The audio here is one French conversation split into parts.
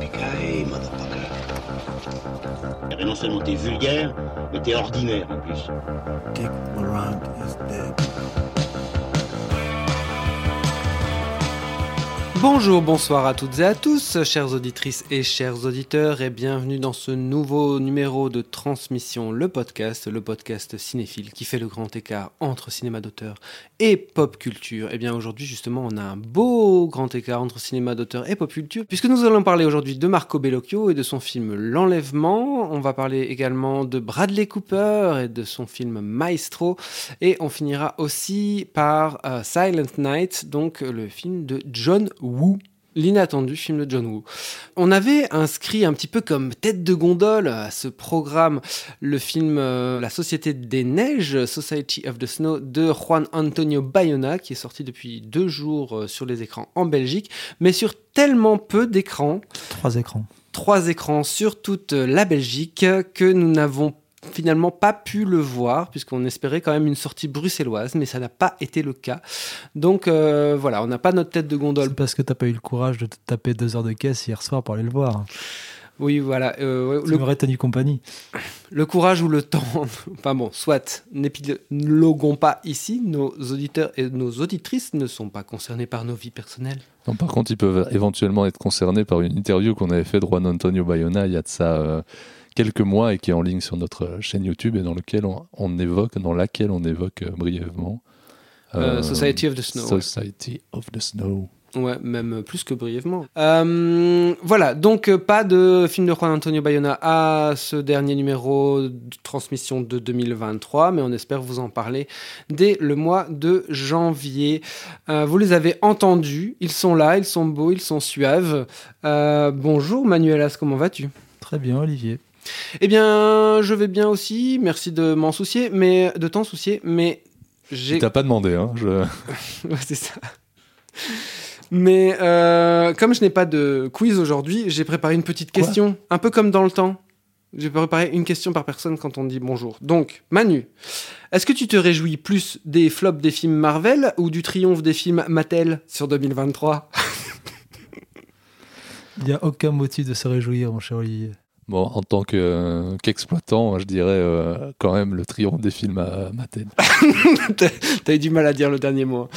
Yippee motherfucker. Eh ben, non seulement t'es vulgaire, mais t'es ordinaire en plus. Dick Laurent is dead. Bonjour, bonsoir à toutes et à tous, chères auditrices et chers auditeurs, et bienvenue dans ce nouveau numéro de Transmission, le podcast, le podcast cinéphile qui fait le grand écart entre cinéma d'auteur et pop culture. Et bien aujourd'hui, justement, on a un beau grand écart entre cinéma d'auteur et pop culture, puisque nous allons parler aujourd'hui de Marco Bellocchio et de son film L'Enlèvement. On va parler également de Bradley Cooper et de son film Maestro, et on finira aussi par euh, Silent Night, donc le film de John Woo. L'inattendu film de John Woo. On avait inscrit un petit peu comme tête de gondole à ce programme le film euh, La Société des Neiges, Society of the Snow, de Juan Antonio Bayona, qui est sorti depuis deux jours euh, sur les écrans en Belgique, mais sur tellement peu d'écrans, Trois écrans. trois écrans sur toute la Belgique, que nous n'avons finalement pas pu le voir puisqu'on espérait quand même une sortie bruxelloise mais ça n'a pas été le cas donc euh, voilà on n'a pas notre tête de gondole C'est parce que t'as pas eu le courage de te taper deux heures de caisse hier soir pour aller le voir. oui voilà euh, Tu le, tenu compagnie. le courage ou le temps enfin bon soit n'épiloguons pas ici nos auditeurs et nos auditrices ne sont pas concernés par nos vies personnelles Non, par contre, ils peuvent éventuellement être concernés par une interview qu'on avait fait de Juan Antonio Bayona il y a de ça euh, quelques mois et qui est en ligne sur notre chaîne YouTube et dans, lequel on, on évoque, dans laquelle on évoque euh, brièvement Euh, euh, Society of the Snow, ouais. Society of the Snow. Ouais, même plus que brièvement. Euh, voilà, donc euh, pas de film de Juan Antonio Bayona à ce dernier numéro de transmission de 2023, mais on espère vous en parler dès le mois de janvier. Euh, vous les avez entendus, ils sont là, ils sont beaux, ils sont suaves. Euh, bonjour Manuelas, comment vas-tu? Très bien, Olivier. Eh bien, je vais bien aussi, merci de m'en soucier, mais de t'en soucier, mais j'ai Il t'a pas demandé, hein je... Ouais, c'est ça. Mais euh, comme je n'ai pas de quiz aujourd'hui, j'ai préparé une petite Quoi? question, un peu comme dans le temps. J'ai préparé une question par personne quand on dit bonjour. Donc, Manu, est-ce que tu te réjouis plus des flops des films Marvel ou du triomphe des films Mattel sur 2023 Il n'y a aucun motif de se réjouir, mon cher Olivier. Bon, en tant que- qu'exploitant, je dirais euh, quand même le triomphe des films à Mattel. T'as t'as eu du mal à dire le dernier mot.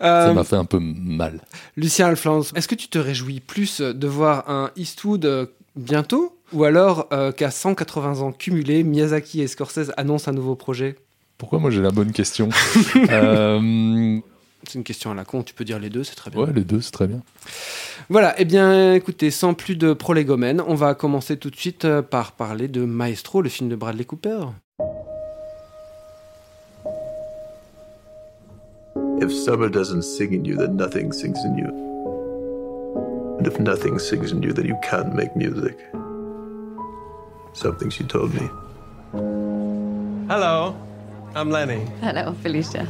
Ça Euh, m'a fait un peu mal. Lucien Alflans, est-ce que tu te réjouis plus de voir un Eastwood euh, bientôt ou alors euh, qu'à 180 ans cumulés, Miyazaki et Scorsese annoncent un nouveau projet? Pourquoi moi j'ai la bonne question? Euh, C'est une question à la con, tu peux dire les deux, c'est très bien. Ouais, les deux, c'est très bien. Voilà, eh bien écoutez, sans plus de prolégomène, on va commencer tout de suite euh, par parler de Maestro, le film de Bradley Cooper. If summer doesn't sing in you, then nothing sings in you. And if nothing sings in you, then you can't make music. Something she told me. Hello, I'm Lenny. Hello, Felicia.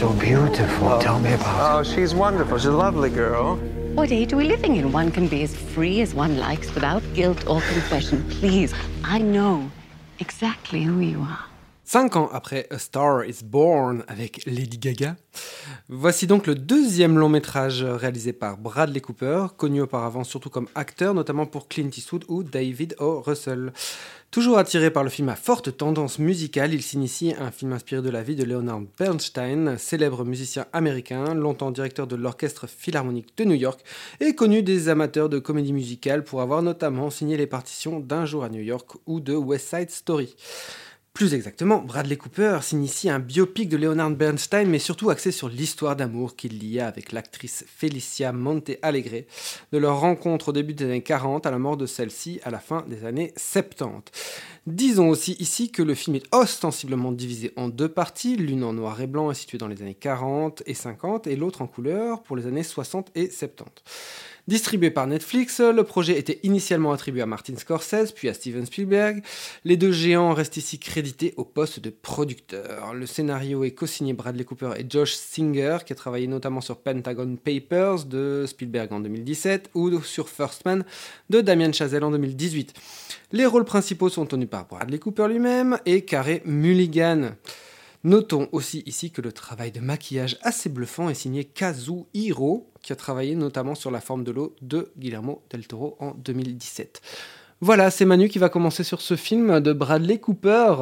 So beautiful. Tell me about Oh, she's wonderful. She's a lovely girl. What age are we living in? One can be as free as one likes without guilt or confession. Please, I know exactly who you are. Cinq ans après A Star is Born avec Lady Gaga, voici donc le deuxième long métrage réalisé par Bradley Cooper, connu auparavant surtout comme acteur, notamment pour Clint Eastwood ou David O. Russell. Toujours attiré par le film à forte tendance musicale, il s'initie à un film inspiré de la vie de Leonard Bernstein, célèbre musicien américain, longtemps directeur de l'Orchestre Philharmonique de New York, et connu des amateurs de comédie musicale pour avoir notamment signé les partitions d'Un jour à New York ou de West Side Story. Plus exactement, Bradley Cooper s'initie à un biopic de Leonard Bernstein, mais surtout axé sur l'histoire d'amour qu'il lia avec l'actrice Felicia Monte Alegre, de leur rencontre au début des années 40 à la mort de celle-ci à la fin des années 70. Disons aussi ici que le film est ostensiblement divisé en deux parties, l'une en noir et blanc située dans les années 40 et 50 et l'autre en couleur pour les années 60 et 70. Distribué par Netflix, le projet était initialement attribué à Martin Scorsese, puis à Steven Spielberg. Les deux géants restent ici crédités au poste de producteur. Le scénario est co-signé Bradley Cooper et Josh Singer, qui a travaillé notamment sur Pentagon Papers de Spielberg en 2017 ou sur First Man de Damien Chazelle en 2018. Les rôles principaux sont tenus par Bradley Cooper lui-même et Carey Mulligan. Notons aussi ici que le travail de maquillage assez bluffant est signé Kazuhiro, qui a travaillé notamment sur La forme de l'eau de Guillermo del Toro en 2017. Voilà, c'est Manu qui va commencer sur ce film de Bradley Cooper.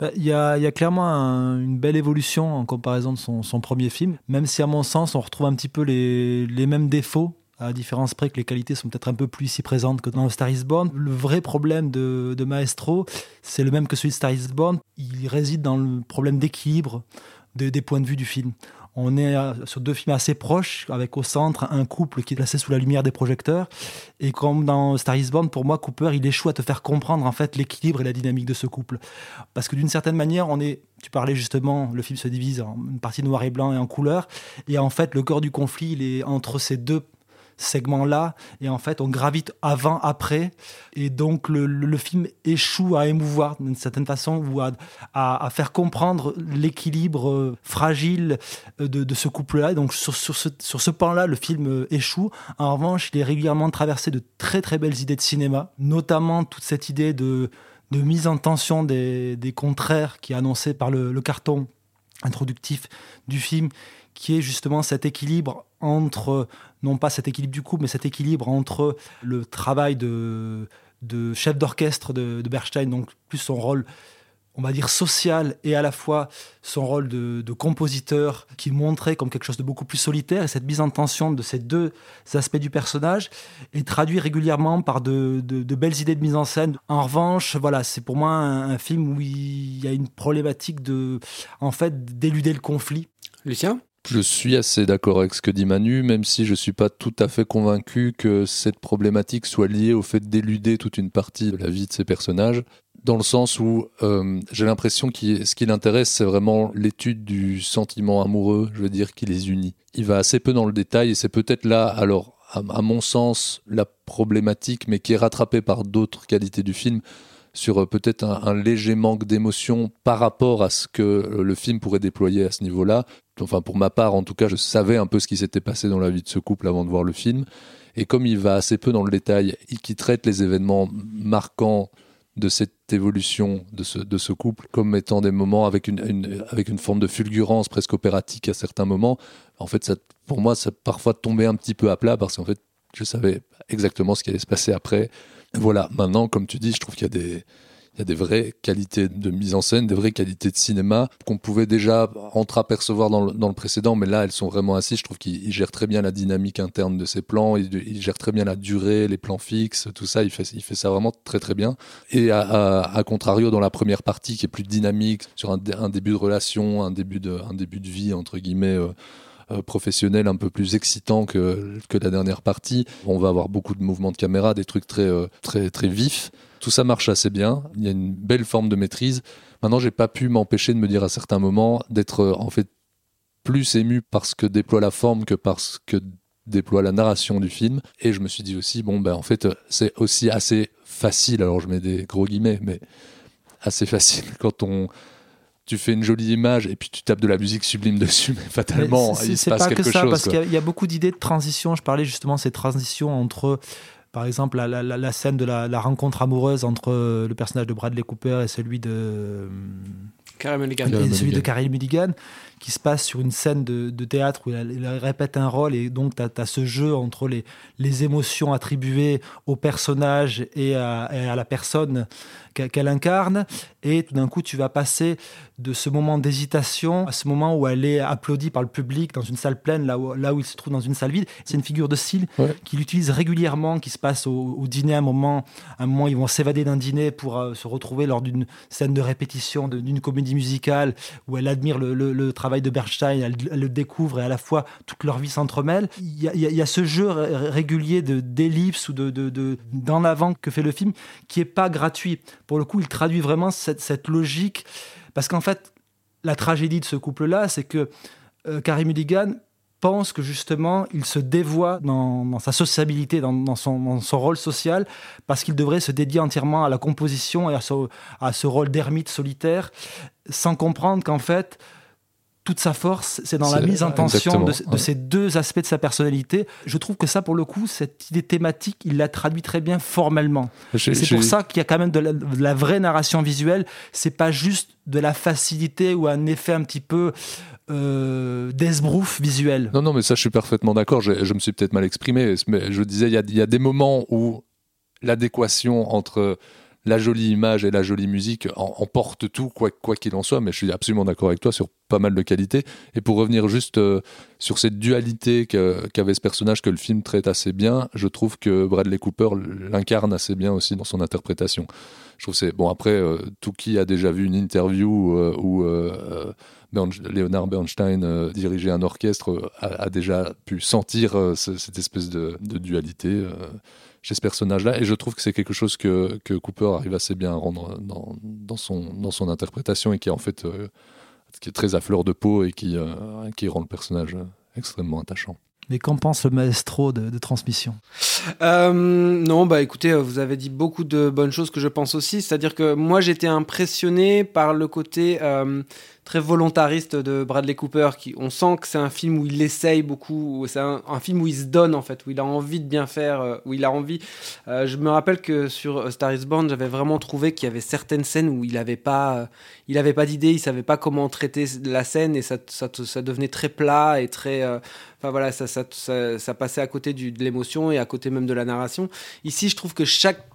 Bah, Il y, a, clairement un- une belle évolution en comparaison de son, premier film, même si à mon sens on retrouve un petit peu les mêmes défauts, à différence près que les qualités sont peut-être un peu plus ici présentes que dans Star is Born. Le vrai problème de, Maestro, c'est le même que celui de Star is Born, il réside dans le problème d'équilibre de- des points de vue du film. On est euh, sur deux films assez proches, avec au centre un couple qui est placé sous la lumière des projecteurs. Et comme dans Star is Born, pour moi, Cooper, il échoue à te faire comprendre en fait l'équilibre et la dynamique de ce couple. Parce que d'une certaine manière, on est. Tu parlais justement, le film se divise en une partie noir et blanc et en couleur. Et en fait, le corps du conflit, il est entre ces deux segments-là. Et en fait, on gravite avant, après. Et donc, le, le- film échoue à émouvoir d'une certaine façon ou à, à- faire comprendre l'équilibre euh, fragile euh, de, de ce couple-là. Donc, sur, sur ce, sur ce pan-là, le film euh, échoue. En revanche, il est régulièrement traversé de très, très belles idées de cinéma, notamment toute cette idée de, de mise en tension des, des contraires qui est annoncée par le carton introductif du film, qui est justement cet équilibre entre, non pas cet équilibre du couple, mais cet équilibre entre le travail de, chef d'orchestre de, de Bernstein, donc plus son rôle, on va dire, social, et à la fois son rôle de, compositeur, qui est montré comme quelque chose de beaucoup plus solitaire, et cette mise en tension de ces deux aspects du personnage est traduit régulièrement par de belles idées de mise en scène. En revanche, voilà, c'est pour moi un, un film où il y a une problématique de, en fait, d'éluder le conflit. Lucien? Je suis assez d'accord avec ce que dit Manu, même si je ne suis pas tout à fait convaincu que cette problématique soit liée au fait d'éluder toute une partie de la vie de ces personnages, dans le sens où euh, j'ai l'impression que ce qui l'intéresse, c'est vraiment l'étude du sentiment amoureux, je veux dire, qui les unit. Il va assez peu dans le détail, et c'est peut-être là, alors, à, à mon sens, la problématique, mais qui est rattrapée par d'autres qualités du film, sur euh, peut-être un, léger manque d'émotion par rapport à ce que euh, le film pourrait déployer à ce niveau-là. Enfin, pour ma part, en tout cas, je savais un peu ce qui s'était passé dans la vie de ce couple avant de voir le film. Et comme il va assez peu dans le détail et qui traite les événements marquants de cette évolution de ce, couple comme étant des moments avec une, avec une forme de fulgurance presque opératique à certains moments, en fait, pour moi, ça parfois tombait un petit peu à plat parce qu'en fait, je savais exactement ce qui allait se passer après. Voilà, maintenant, comme tu dis, je trouve qu'il y a des, il y a des vraies qualités de mise en scène, des vraies qualités de cinéma qu'on pouvait déjà entreapercevoir dans le, dans le précédent, mais là elles sont vraiment assises. Je trouve qu'il il gère très bien la dynamique interne de ses plans, il, gère très bien la durée, les plans fixes, tout ça. Il fait, il fait ça vraiment très très bien. Et à, contrario, dans la première partie qui est plus dynamique, sur un, dé- un début de relation, un début de, un début de vie entre guillemets. euh, professionnel un peu plus excitant que, que la dernière partie. On va avoir beaucoup de mouvements de caméra, des trucs très, euh, très, très vifs. Tout ça marche assez bien. Il y a une belle forme de maîtrise. Maintenant, j'ai pas pu m'empêcher de me dire à certains moments d'être euh, en fait plus ému par ce que déploie la forme que par ce que déploie la narration du film. Et je me suis dit aussi, bon, ben en fait, euh, c'est aussi assez facile. Alors, je mets des gros guillemets, mais assez facile quand on tu fais une jolie image et puis tu tapes de la musique sublime dessus, mais fatalement, Mais c'est- il se passe pas quelque que ça, chose. parce qu'il y a- il y, a beaucoup d'idées de transition. Je parlais justement de ces transitions entre, par exemple, la, la- la- la scène de la, la rencontre amoureuse entre euh, le personnage de Bradley Cooper et celui de. euh, Carey Mulligan. et celui de. Carey Mulligan, qui se passe sur une scène de, de théâtre où il répète un rôle et donc tu as, ce jeu entre les, les émotions attribuées au personnage et à, et à la personne qu'elle incarne. Et tout d'un coup, tu vas passer de ce moment d'hésitation à ce moment où elle est applaudie par le public dans une salle pleine, là où, là où il se trouve dans une salle vide. C'est une figure de style Ouais. qu'il utilise régulièrement, qui se passe au, au dîner à un moment. À un moment, ils vont s'évader d'un dîner pour euh, se retrouver lors d'une scène de répétition d'une comédie musicale où elle admire le, le- le travail de Bernstein, elle, le découvre et à la fois toute leur vie s'entremêle. Il y a, ce jeu ré- régulier de d'ellipse ou de de- de- d'en avant que fait le film qui est pas gratuit. Pour le coup, il traduit vraiment cette, cette logique parce qu'en fait, la tragédie de ce couple-là, c'est que euh, Carey Mulligan pense que justement, il se dévoie dans, sa sociabilité, dans, dans son, dans son rôle social, parce qu'il devrait se dédier entièrement à la composition et à à ce rôle d'ermite solitaire, sans comprendre qu'en fait, toute sa force, c'est dans la mise en tension de, exactement, de ouais. ces deux aspects de sa personnalité. Je trouve que ça, pour le coup, cette idée thématique, il la traduit très bien formellement. C'est pour ça qu'il y a quand même de la, de la vraie narration visuelle. C'est pas juste de la facilité ou un effet un petit peu euh, d'esbrouf visuel. Non, non, mais ça, je suis parfaitement d'accord. Je, je me suis peut-être mal exprimé. Mais je disais, il y a, il y a des moments où l'adéquation entre la jolie image et la jolie musique en- emporte tout, quoi qu'il en soit. Mais je suis absolument d'accord avec toi sur pas mal de qualités. Et pour revenir juste euh, sur cette dualité qu'avait ce personnage que le film traite assez bien, je trouve que Bradley Cooper l'incarne assez bien aussi dans son interprétation. Je trouve c'est bon. Après, euh, tout qui a déjà vu une interview euh, où Leonard Bernstein dirigeait un orchestre a, déjà pu sentir ce- cette espèce de, dualité chez ce personnage-là. Et je trouve que c'est quelque chose que, que Cooper arrive assez bien à rendre dans, dans, son, dans son interprétation et qui est en fait euh, qui est très à fleur de peau et qui, euh, qui rend le personnage extrêmement attachant. Mais qu'en pense le maestro de, de transmission? Euh, non, bah écoutez, vous avez dit beaucoup de bonnes choses que je pense aussi. C'est-à-dire que moi, j'étais impressionné par le côté euh, très volontariste de Bradley Cooper. Qui, on sent que c'est un film où il essaye beaucoup. C'est un, film où il se donne, en fait, où il a envie de bien faire, euh, où il a envie. Euh, je me rappelle que sur Star is Born, j'avais vraiment trouvé qu'il y avait certaines scènes où il n'avait pas, euh, il avait pas d'idée, il savait pas comment traiter la scène et ça, ça, devenait très plat et très. euh, Enfin voilà, ça, ça, ça, passait à côté de l'émotion et à côté même de la narration. Ici, je trouve que chaque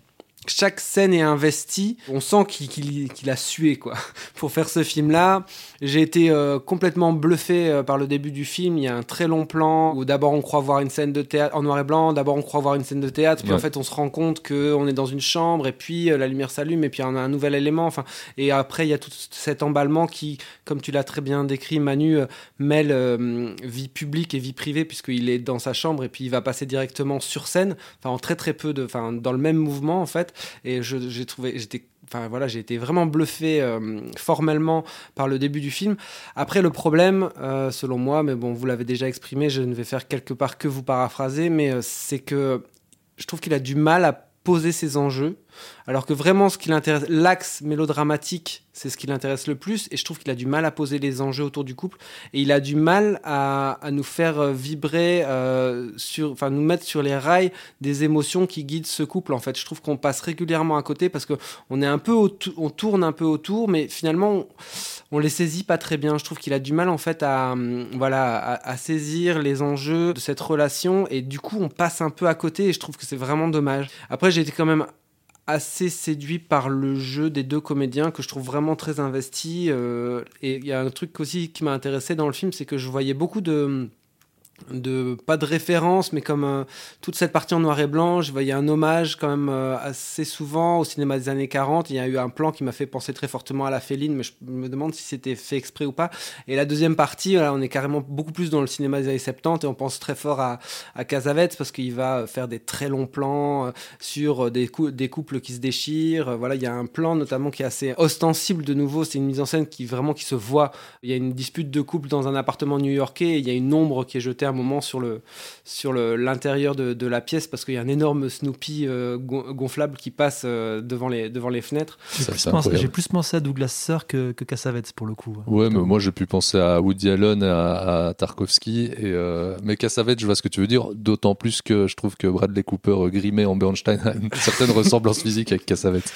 chaque scène est investie. On sent qu'il a sué quoi pour faire ce film-là. J'ai été euh, complètement bluffé euh, par le début du film. Il y a un très long plan où d'abord on croit voir une scène de théâtre en noir et blanc. D'abord on croit voir une scène de théâtre. Puis en fait on se rend compte que on est dans une chambre et puis euh, la lumière s'allume et puis on a un nouvel élément. Enfin et après il y a tout cet emballement qui, comme tu l'as très bien décrit, Manu mêle vie publique et vie privée puisqu'il est dans sa chambre et puis il va passer directement sur scène. Enfin en très très peu de, enfin dans le même mouvement en fait. Et j'ai trouvé, j'étais Enfin voilà, j'ai été vraiment bluffé euh, formellement par le début du film. Après le problème, euh, selon moi, mais bon, vous l'avez déjà exprimé, je ne vais faire quelque part que vous paraphraser, mais euh, c'est que je trouve qu'il a du mal à poser ses enjeux, alors que vraiment ce qui l'intéresse, l'axe mélodramatique, c'est ce qui l'intéresse le plus, et je trouve qu'il a du mal à poser les enjeux autour du couple, et il a du mal à, nous faire euh, vibrer euh, enfin nous mettre sur les rails des émotions qui guident ce couple. En fait, je trouve qu'on passe régulièrement à côté parce que on est un peu, on tourne un peu autour, mais finalement on, on les saisit pas très bien. Je trouve qu'il a du mal en fait à, hum, voilà, à, à saisir les enjeux de cette relation, et du coup on passe un peu à côté, et je trouve que c'est vraiment dommage. Après, j'ai été quand même assez séduit par le jeu des deux comédiens que je trouve vraiment très investi. euh, et il y a un truc aussi qui m'a intéressé dans le film, c'est que je voyais beaucoup de de pas de référence mais comme euh, toute cette partie en noir et blanc je voyais un hommage quand même euh, assez souvent au cinéma des années 40 il y a eu un plan qui m'a fait penser très fortement à la féline mais je me demande si c'était fait exprès ou pas. Et la deuxième partie on est carrément beaucoup plus dans le cinéma des années 70 et on pense très fort à, à parce qu'il va faire des très longs plans euh, sur des, cou- des couples qui se déchirent. Voilà il y a un plan notamment qui est assez ostensible de nouveau. C'est une mise en scène qui vraiment qui se voit. Il y a une dispute de couple dans un appartement new-yorkais il y a une ombre qui est jetée un moment sur le sur le- l'intérieur de, de la pièce parce qu'il y a un énorme Snoopy euh, gon- gonflable qui passe euh, devant les devant les fenêtres J'ai plus, pensé- à Douglas Sir que, que Cassavetes pour le coup. Ouais, mais moi j'ai pu penser à Woody Allen, à, à Tarkovsky, et euh, mais Cassavetes, je vois ce que tu veux dire, d'autant plus que je trouve que Bradley Cooper grimé en Bernstein a une certaine ressemblance physique avec Cassavetes.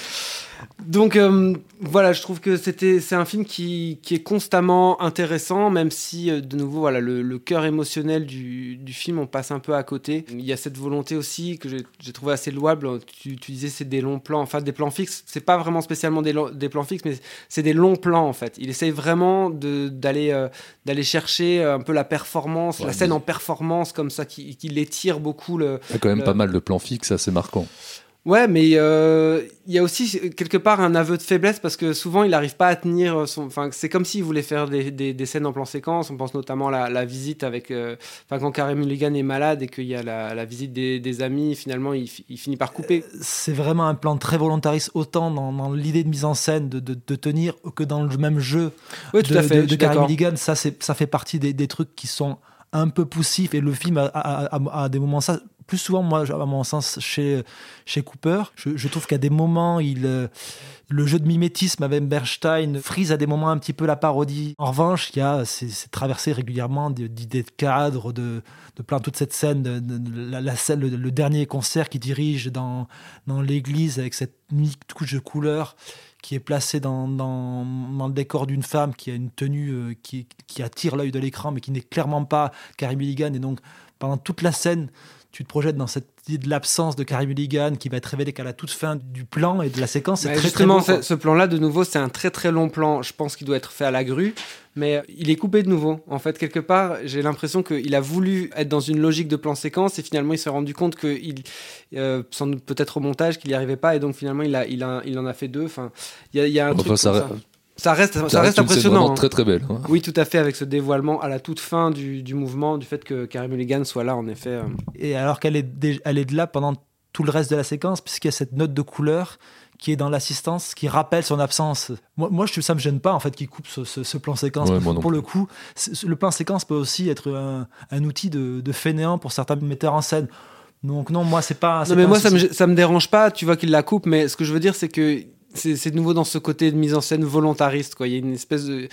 Donc euh, voilà, je trouve que c'était c'est un film qui, qui est constamment intéressant, même si euh, de nouveau voilà le, le cœur émotionnel du, du film on passe un peu à côté. Il y a cette volonté aussi que j'ai trouvé assez louable. Tu, tu disais c'est des longs plans, enfin des plans fixes. C'est pas vraiment spécialement des, des plans fixes, mais c'est des longs plans en fait. Il essaye vraiment de d'aller euh, d'aller chercher un peu la performance, Ouais, la scène mais- en performance comme ça qui, qui l'étire beaucoup le, Il y a quand même Le- pas mal de plans fixes assez marquants. Ouais, mais euh, il y a aussi euh, quelque part un aveu de faiblesse parce que souvent il n'arrive pas à tenir son. Enfin, c'est comme s'il voulait faire des, des, des scènes en plan séquence. On pense notamment à la, la visite avec. euh, Enfin, quand Carey Mulligan est malade et qu'il y a la, la visite des, des amis, finalement il, il finit par couper. C'est vraiment un plan très volontariste, autant dans, dans l'idée de mise en scène de, de- de tenir que dans le même jeu Oui, tout de, à fait. de, d'accord. Mulligan. Ça, ça fait partie des, des trucs qui sont un peu poussif et le film a, a- a- a des moments ça plus souvent moi à mon sens chez chez Cooper. Je, trouve qu'à des moments il euh, le jeu de mimétisme avec Bernstein frise à des moments un petit peu la parodie. En revanche il y a c'est c'est traversé régulièrement d'idées de cadre de, de plein toute cette scène la, scène le, dernier concert qui dirige dans dans l'église avec cette unique couche de couleurs qui est placée dans, dans, dans le décor d'une femme qui a une tenue euh, qui, qui attire l'œil de l'écran mais qui n'est clairement pas Carrie Mulligan. Et donc pendant toute la scène tu te projettes dans cette idée de l'absence de Carrie Mulligan qui va être révélée qu'à la toute fin du plan et de la séquence c'est Bah, très justement, très beau, ce, plan-là, de nouveau, c'est un très très long plan. Je pense qu'il doit être fait à la grue, mais il est coupé de nouveau. En fait, quelque part, j'ai l'impression qu'il a voulu être dans une logique de plan séquence et finalement, il s'est rendu compte que, il, euh, sans doute peut-être au montage, qu'il n'y arrivait pas et donc finalement, il, a, il, a, il en a fait deux. Enfin, il y a, il y a un Enfin, truc ça, comme re- ça. Ça reste, ça ça reste impressionnant. hein. très très belle. hein. Oui, tout à fait, avec ce dévoilement à la toute fin du, du mouvement, du fait que Carrie Mulligan soit là, en effet. euh. et alors qu'elle est, elle est de là pendant tout le reste de la séquence, puisqu'il y a cette note de couleur qui est dans l'assistance, qui rappelle son absence. Moi, moi je, ça me gêne pas en fait qu'il coupe ce, ce- ce plan séquence. Ouais, pour le coup, le plan séquence peut aussi être un, un outil de, de fainéant pour certains metteurs en scène. Donc non, moi c'est pas. Non, mais pas moi, ça me, ça me dérange pas, tu vois qu'il la coupe, mais ce que je veux dire, c'est que c'est de nouveau dans ce côté de mise en scène volontariste, quoi. Il y a une espèce de.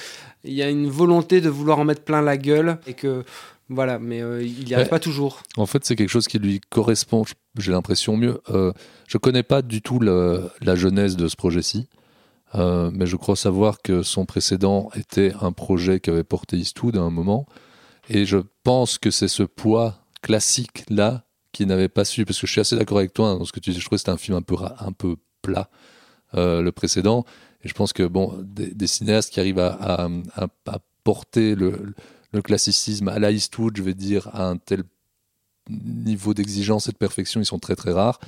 Il y a une volonté de vouloir en mettre plein la gueule, et que. Voilà, mais euh, il n'y arrive Ouais. pas toujours. En fait, c'est quelque chose qui lui correspond, j'ai l'impression mieux. Euh, je connais pas du tout le- la genèse de ce projet-ci, euh, mais je crois savoir que son précédent était un projet qu'avait porté Eastwood à un moment, et je pense que c'est ce poids classique-là qui n'avait pas su, parce que je suis assez d'accord avec toi hein, dans ce que tu dis, je trouve que c'était un film un peu, un peu plat, le précédent, et je pense que bon, des, des cinéastes qui arrivent à, à- à- à porter le, le classicisme à la Eastwood, je vais dire, à un tel niveau d'exigence et de perfection, ils sont très très rares.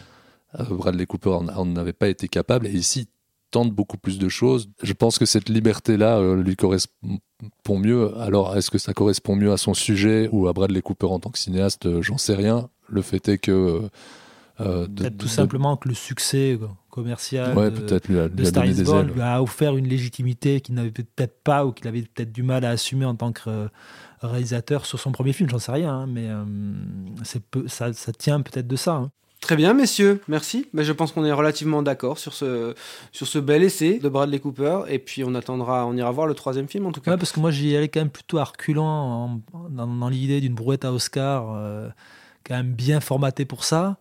Euh, Bradley Cooper en n'avait pas été capable, et ici, il tente beaucoup plus de choses. Je pense que cette liberté-là euh, lui correspond mieux. Alors, est-ce que ça correspond mieux à son sujet ou à Bradley Cooper en tant que cinéaste? Euh, J'en sais rien. Le fait est que... euh, Peut-être tout de- simplement que le succès quoi, commercial Ouais, de, peut-être lui a, de lui a Star is Born lui a offert une légitimité qu'il n'avait peut-être pas ou qu'il avait peut-être du mal à assumer en tant que euh, réalisateur sur son premier film, j'en sais rien, hein, mais euh, c'est peu, ça, ça tient peut-être de ça. hein. Très bien, messieurs, merci. Mais je pense qu'on est relativement d'accord sur ce, sur ce bel essai de Bradley Cooper, et puis on attendra, on ira voir le troisième film en tout cas. Ouais, parce que moi j'y allais quand même plutôt à reculant en- dans, dans l'idée d'une brouette à Oscar, euh, quand même bien formatée pour ça.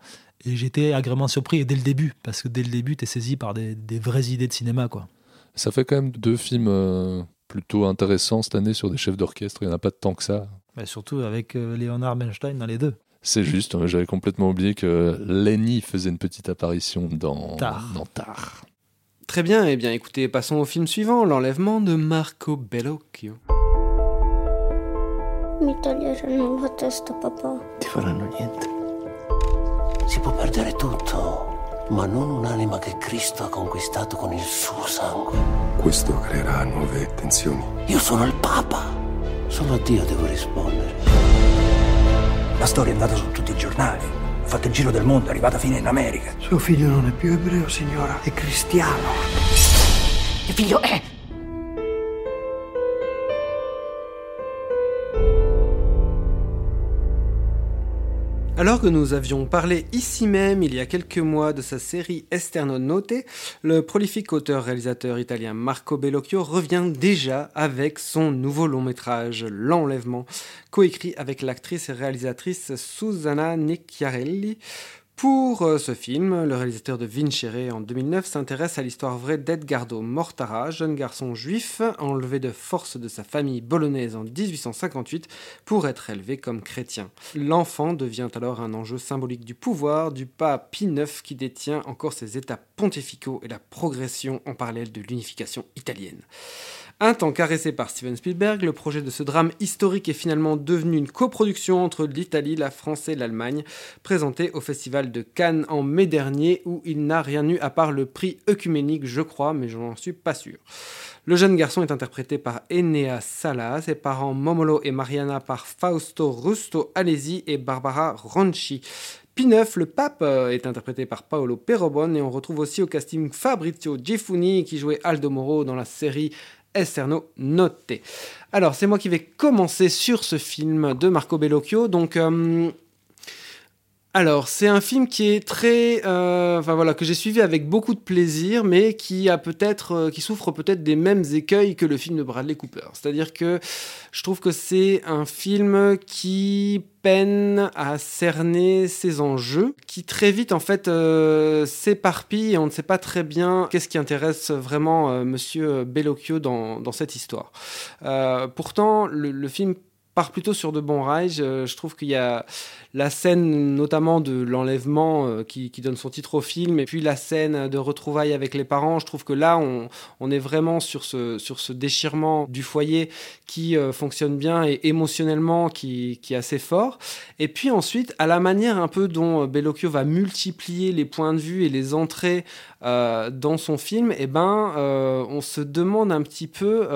Et j'étais agréablement surpris et dès le début, parce que dès le début, tu es saisi par des, des vraies idées de cinéma. quoi. Ça fait quand même deux films euh, plutôt intéressants cette année sur des chefs d'orchestre. Il n'y en a pas tant que ça. Bah, surtout avec euh, Leonard Bernstein dans les deux. C'est juste, hein, j'avais complètement oublié que Lenny faisait une petite apparition dans Tar. Dans Tar. Très bien, eh bien écoutez, passons au film suivant, l'enlèvement de Marco Bellocchio. Mi toglieranno la testa, papà. Ti faranno niente. Si può perdere tutto, ma non un'anima che Cristo ha conquistato con il suo sangue. Questo creerà nuove tensioni. Io sono il Papa. Solo a Dio devo rispondere. La storia è andata su tutti i giornali. Ha fatto il giro del mondo, è arrivata fino in America. Suo figlio non è più ebreo, signora, è cristiano. Che figlio è? Alors que nous avions parlé ici même il y a quelques mois de sa série Esterno Note, le prolifique auteur-réalisateur italien Marco Bellocchio revient déjà avec son nouveau long métrage L'Enlèvement, coécrit avec l'actrice et réalisatrice Susanna Nicchiarelli. Pour euh, ce film, le réalisateur de Vincere en 2009 s'intéresse à l'histoire vraie d'Edgardo Mortara, jeune garçon juif enlevé de force de sa famille bolognaise en 1858 pour être élevé comme chrétien. L'enfant devient alors un enjeu symbolique du pouvoir du pape Pie IX qui détient encore ses états pontificaux et la progression en parallèle de l'unification italienne. Un temps caressé par Steven Spielberg, le projet de ce drame historique est finalement devenu une coproduction entre l'Italie, la France et l'Allemagne, présenté au Festival de Cannes en mai dernier, où il n'a rien eu à part le prix œcuménique, je crois, mais je n'en suis pas sûr. Le jeune garçon est interprété par Enea Sala, ses parents Momolo et Mariana par Fausto Rusto Alesi et Barbara Ronchi. P9, le pape, euh, est interprété par Paolo Perrobon et on retrouve aussi au casting Fabrizio Giffuni qui jouait Aldo Moro dans la série Esterno noté. Alors, c'est moi qui vais commencer sur ce film de Marco Bellocchio. Donc, euh, alors, c'est un film qui est très, euh, enfin voilà, que j'ai suivi avec beaucoup de plaisir, mais qui a peut-être, euh, qui souffre peut-être des mêmes écueils que le film de Bradley Cooper. C'est-à-dire que je trouve que c'est un film qui peine à cerner ses enjeux, qui très vite en fait euh, s'éparpille et on ne sait pas très bien qu'est-ce qui intéresse vraiment Monsieur Bellocchio dans, dans cette histoire. pourtant, le, le film plutôt sur de bons rails. Je, trouve qu'il y a la scène notamment de l'enlèvement euh, qui, donne son titre au film, et puis la scène de retrouvailles avec les parents. Je trouve que là, on, est vraiment sur ce, sur ce déchirement du foyer qui euh, fonctionne bien et émotionnellement qui, qui, est assez fort. Et puis ensuite, à la manière un peu dont Bellocchio va multiplier les points de vue et les entrées euh, dans son film, eh ben, on se demande un petit peu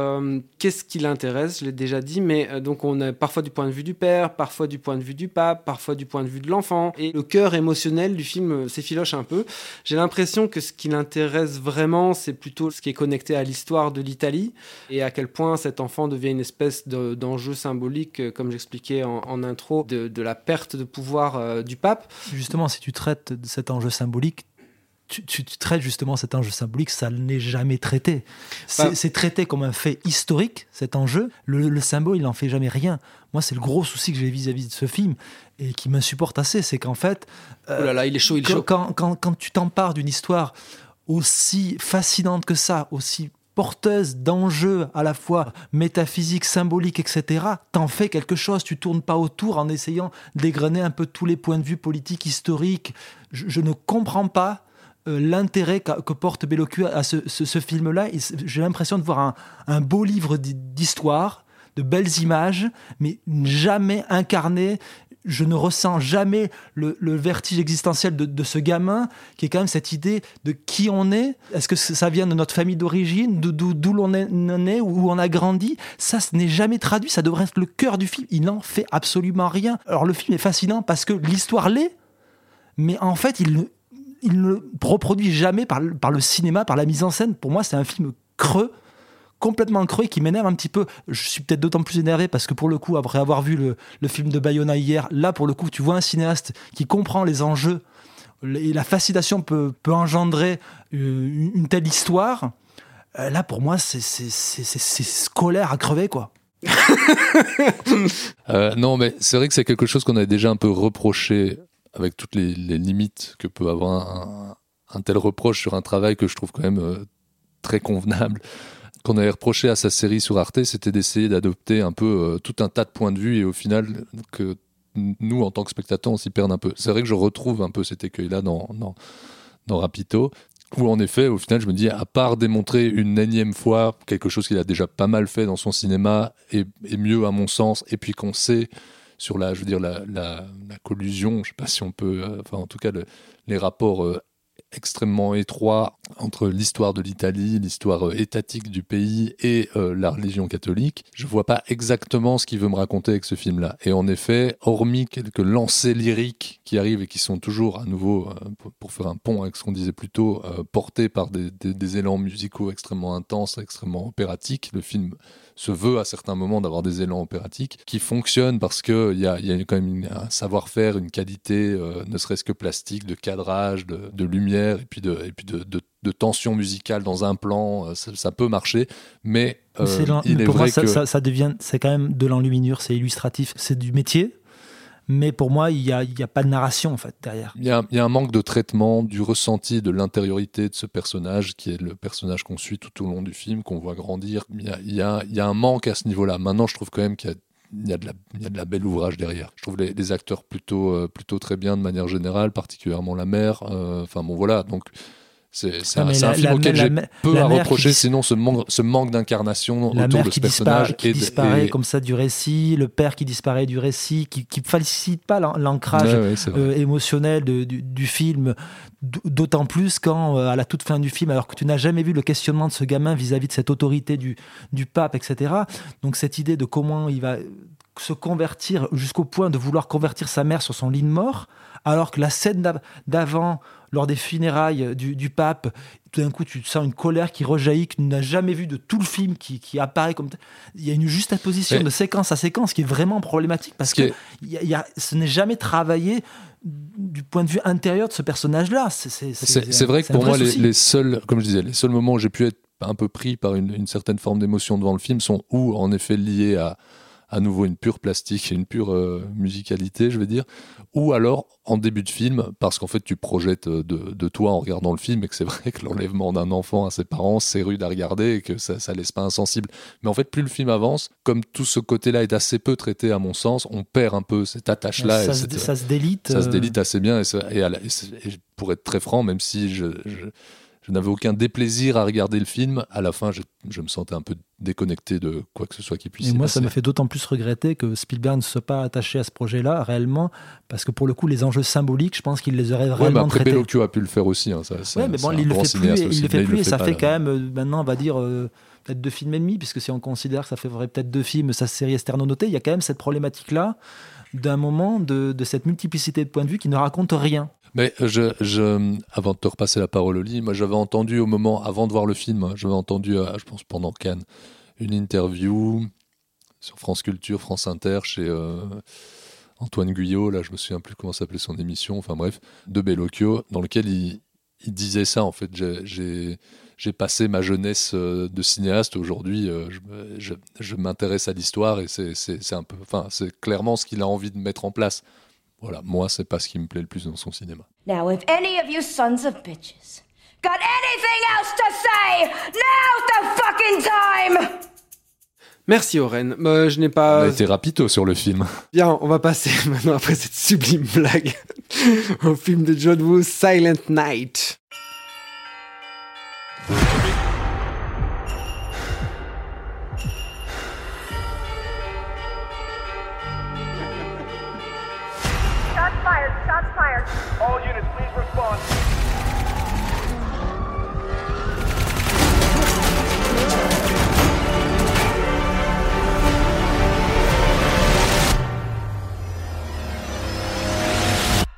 qu'est-ce qui l'intéresse. Je l'ai déjà dit, mais donc on a parfois du point de vue du père, parfois du point de vue du pape, parfois du point de vue de l'enfant. Et le cœur émotionnel du film euh, s'effiloche un peu. J'ai l'impression que ce qui l'intéresse vraiment, c'est plutôt ce qui est connecté à l'histoire de l'Italie et à quel point cet enfant devient une espèce d'enjeu symbolique, euh, comme j'expliquais en, intro, de, la perte de pouvoir euh, du pape. Justement, si tu traites de cet enjeu symbolique, tu, traites justement cet enjeu symbolique, ça n'est jamais traité. C'est traité comme un fait historique, cet enjeu. Le, symbole, il n'en fait jamais rien. Moi, c'est le gros souci que j'ai vis-à-vis de ce film et qui m'insupporte assez, c'est qu'en fait... Euh, oh là là, il est chaud, il est chaud. Quand, quand, quand tu t'empares d'une histoire aussi fascinante que ça, aussi porteuse d'enjeux à la fois métaphysiques, symboliques, etc., t'en fais quelque chose. Tu tournes pas autour en essayant d'égrener un peu tous les points de vue politiques, historiques. je ne comprends pas euh, l'intérêt que, porte Bellocchio à ce, film-là. J'ai l'impression de voir un, beau livre d'histoire, de belles images, mais jamais incarné. Je ne ressens jamais le, vertige existentiel de, ce gamin, qui est quand même cette idée de qui on est. Est-ce que ça vient de notre famille d'origine, d'où l'on est né, où on a grandi? Ça, ce n'est jamais traduit. Ça devrait être le cœur du film. Il n'en fait absolument rien. Alors le film est fascinant parce que l'histoire l'est, mais en fait, il, il ne reproduit jamais par, le cinéma, par la mise en scène. Pour moi, c'est un film creux complètement creux et qui m'énerve un petit peu. Je suis peut-être d'autant plus énervé parce que pour le coup, après avoir vu le, film de Bayona hier, là pour le coup, tu vois un cinéaste qui comprend les enjeux et la fascination peut, peut engendrer euh, une telle histoire. Euh, là pour moi, c'est scolaire à crever quoi. Euh, non, mais c'est vrai que c'est quelque chose qu'on a déjà un peu reproché avec toutes les, limites que peut avoir un, tel reproche sur un travail que je trouve quand même euh, très convenable. Qu'on avait reproché à sa série sur Arte, c'était d'essayer d'adopter un peu euh, tout un tas de points de vue et au final que nous, en tant que spectateurs, on s'y perd un peu. C'est vrai que je retrouve un peu cet écueil-là dans, dans, dans Rapito, où en effet, au final, je me dis, à part démontrer une énième fois quelque chose qu'il a déjà pas mal fait dans son cinéma, et, et mieux à mon sens, et puis qu'on sait sur la, je veux dire, la, la, collusion, je sais pas si on peut, euh, enfin en tout cas les rapports euh, extrêmement étroit entre l'histoire de l'Italie, l'histoire euh, étatique du pays et euh, la religion catholique. Je vois pas exactement ce qu'il veut me raconter avec ce film-là. Et en effet, hormis quelques lancers lyriques qui arrivent et qui sont toujours à nouveau, euh, pour, faire un pont avec ce qu'on disait plus tôt, portés par des, élans musicaux extrêmement intenses, extrêmement opératiques, le film se veut à certains moments d'avoir des élans opératiques qui fonctionnent parce qu'il y a, quand même un savoir-faire, une qualité, ne serait-ce que plastique, de cadrage, de lumière et puis de, et puis de, de, tension musicale dans un plan, euh, ça, peut marcher, mais euh, il est pour vrai moi, que... ça, ça, devient, c'est quand même de l'enluminure, c'est illustratif, c'est du métier. Mais pour moi, il n'y a, y a pas de narration en fait derrière. Il y, a, y a un manque de traitement du ressenti, de l'intériorité de ce personnage, qui est le personnage qu'on suit tout au long du film, qu'on voit grandir. Il y a, a, y a, un manque à ce niveau-là. Maintenant, je trouve quand même qu'il y a il y, a de la, belle ouvrage derrière. Je trouve les, acteurs plutôt, euh, plutôt très bien de manière générale, particulièrement la mère. Euh, enfin bon, voilà. Donc c'est un, film auquel j'ai peu à reprocher, sinon ce manque, ce manque d'incarnation autour de ce personnage. qui disparaît comme ça du récit, le père qui disparaît du récit, qui ne facilite pas l'ancrage euh, émotionnel de, du, du, film, d'autant plus quand, à la toute fin du film, alors que tu n'as jamais vu le questionnement de ce gamin vis-à-vis -vis de cette autorité du, du pape, etc. Donc cette idée de comment il va se convertir jusqu'au point de vouloir convertir sa mère sur son lit de mort, alors que la scène d'av- d'avant, lors des funérailles du, du pape, tout d'un coup tu sens une colère qui rejaillit que tu n'as jamais vu de tout le film qui, qui apparaît comme il y a une juxtaposition Mais- de séquence à séquence qui est vraiment problématique parce que y a- il y a- ce n'est jamais travaillé du point de vue intérieur de ce personnage-là. C'est- vrai que pour moi, les seuls, comme je disais, les seuls moments où j'ai pu être un peu pris par une, une certaine forme d'émotion devant le film sont ou en effet liés à à nouveau une pure plastique et une pure euh, musicalité, je vais dire, ou alors en début de film, parce qu'en fait tu projettes euh, de, de toi en regardant le film et que c'est vrai que l'enlèvement d'un enfant à ses parents, c'est rude à regarder et que ça, ça laisse pas insensible. Mais en fait, plus le film avance, comme tout ce côté-là est assez peu traité à mon sens, on perd un peu cette attache-là. Ça se- cette- ça se délite, Ça se euh. délite assez bien. Et, ça- et à la- et c'est- et pour être très franc, même si je, je- je n'avais aucun déplaisir à regarder le film, à la fin, je, je me sentais un peu déconnecté de quoi que ce soit qui puisse Et moi, ça me fait d'autant plus regretter que Spielberg ne soit pas attaché à ce projet-là réellement, parce que pour le coup, les enjeux symboliques, je pense qu'il les aurait Ouais, mais après traités. Bellocchio a pu le faire aussi. hein, ça, Ouais, mais bon, il le fait plus, il le fait plus, et fait ça fait quand même, euh, maintenant, on va dire, euh, peut-être deux films et demi, puisque si on considère que ça ferait peut-être deux films, sa série Esternonotée, il y a quand même cette problématique-là d'un moment de, de cette multiplicité de points de vue qui ne raconte rien. Mais je, avant de te repasser la parole, Oli, moi j'avais entendu au moment, avant de voir le film, j'avais entendu, euh, je pense pendant Cannes, une interview sur France Culture, France Inter, chez euh, Antoine Guyot, là je me souviens plus comment s'appelait son émission, enfin bref, de Bellocchio, dans lequel il, il disait ça en fait. J'ai- passé ma jeunesse euh, de cinéaste, aujourd'hui je, je, m'intéresse à l'histoire et c'est c'est clairement ce qu'il a envie de mettre en place. Voilà, moi c'est pas ce qui me plaît le plus dans son cinéma. Now, if any of you sons of bitches got anything else to say, now's the fucking time! Merci Oren. Euh, je n'ai On pas. a été rapito sur le film. Bien, on va passer maintenant après cette sublime blague au film de John Woo, Silent Night.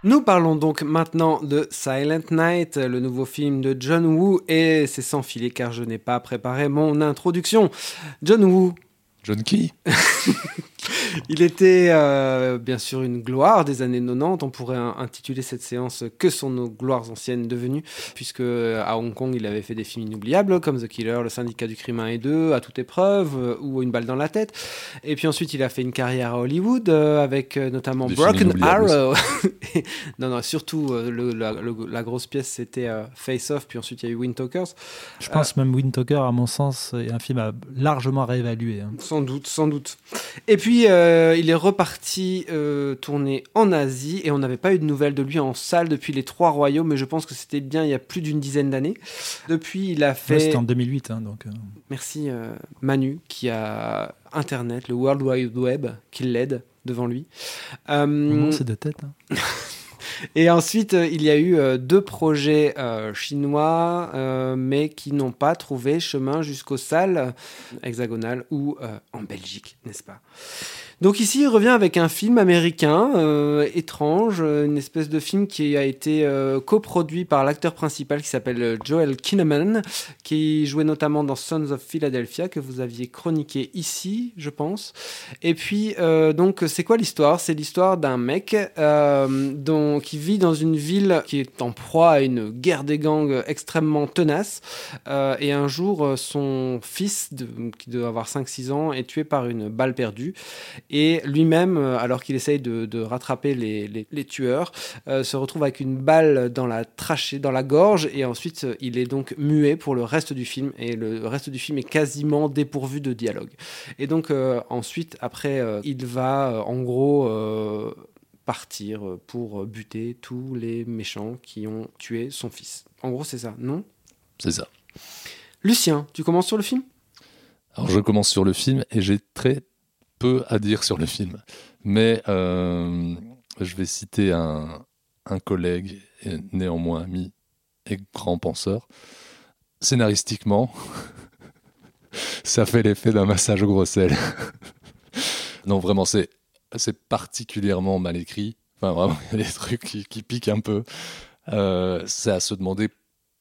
Nous parlons donc maintenant de Silent Night, le nouveau film de John Woo, et c'est sans filer car je n'ai pas préparé mon introduction. John Woo. John Key Il était euh, bien sûr une gloire des années 90. On pourrait in- intituler cette séance Que sont nos gloires anciennes devenues? Puisque à Hong Kong, il avait fait des films inoubliables comme The Killer, Le Syndicat du Crime 1 et 2, À toute épreuve euh, ou Une balle dans la tête. Et puis ensuite, il a fait une carrière à Hollywood euh, avec euh, notamment Des Broken Arrow. Non, non, surtout euh, le- la, le- la grosse pièce c'était euh, Face Off, puis ensuite il y a eu Wind Talkers. Je pense même Wind Talker, à mon sens, est un film à largement réévaluer. hein. Sans doute, sans doute. Et puis, euh, il est reparti euh, tourner en Asie et on n'avait pas eu de nouvelles de lui en salle depuis les Trois Royaumes, mais je pense que c'était bien il y a plus d'une dizaine d'années. Depuis, il a Ouais, fait. C'était en 2008, hein, donc. euh, Merci Manu qui a Internet, le World Wide Web, qui l'aide devant lui. C'est de tête. hein. et ensuite, euh, il y a eu euh, deux projets euh, chinois, mais qui n'ont pas trouvé chemin jusqu'aux salles hexagonales ou en Belgique, n'est-ce pas? Donc ici, il revient avec un film américain euh, étrange, euh, une espèce de film qui a été euh, coproduit par l'acteur principal qui s'appelle euh, Joel Kinnaman, qui jouait notamment dans Sons of Philadelphia que vous aviez chroniqué ici, je pense. Et puis euh, donc c'est quoi l'histoire? C'est l'histoire d'un mec euh, qui vit dans une ville qui est en proie à une guerre des gangs extrêmement tenace. Et un jour, son fils, qui doit avoir 5-6 ans, est tué par une balle perdue. Et lui-même, euh, alors qu'il essaye de, de rattraper les, les- les tueurs, euh, se retrouve avec une balle dans la trachée, dans la gorge, et ensuite euh, il est donc muet pour le reste du film, et le reste du film est quasiment dépourvu de dialogue. Et donc euh, ensuite, après, euh, il va en gros partir pour buter tous les méchants qui ont tué son fils. En gros, c'est ça, non? C'est ça. Lucien, tu commences sur le film? Alors je commence sur le film et j'ai très peu à dire sur le film. Mais euh, je vais citer un, un collègue, et néanmoins ami et grand penseur. Scénaristiquement, ça fait l'effet d'un massage au gros sel. Non, vraiment, c'est c'est particulièrement mal écrit. Enfin, vraiment, il y a des trucs qui, piquent un peu. Euh, c'est à se demander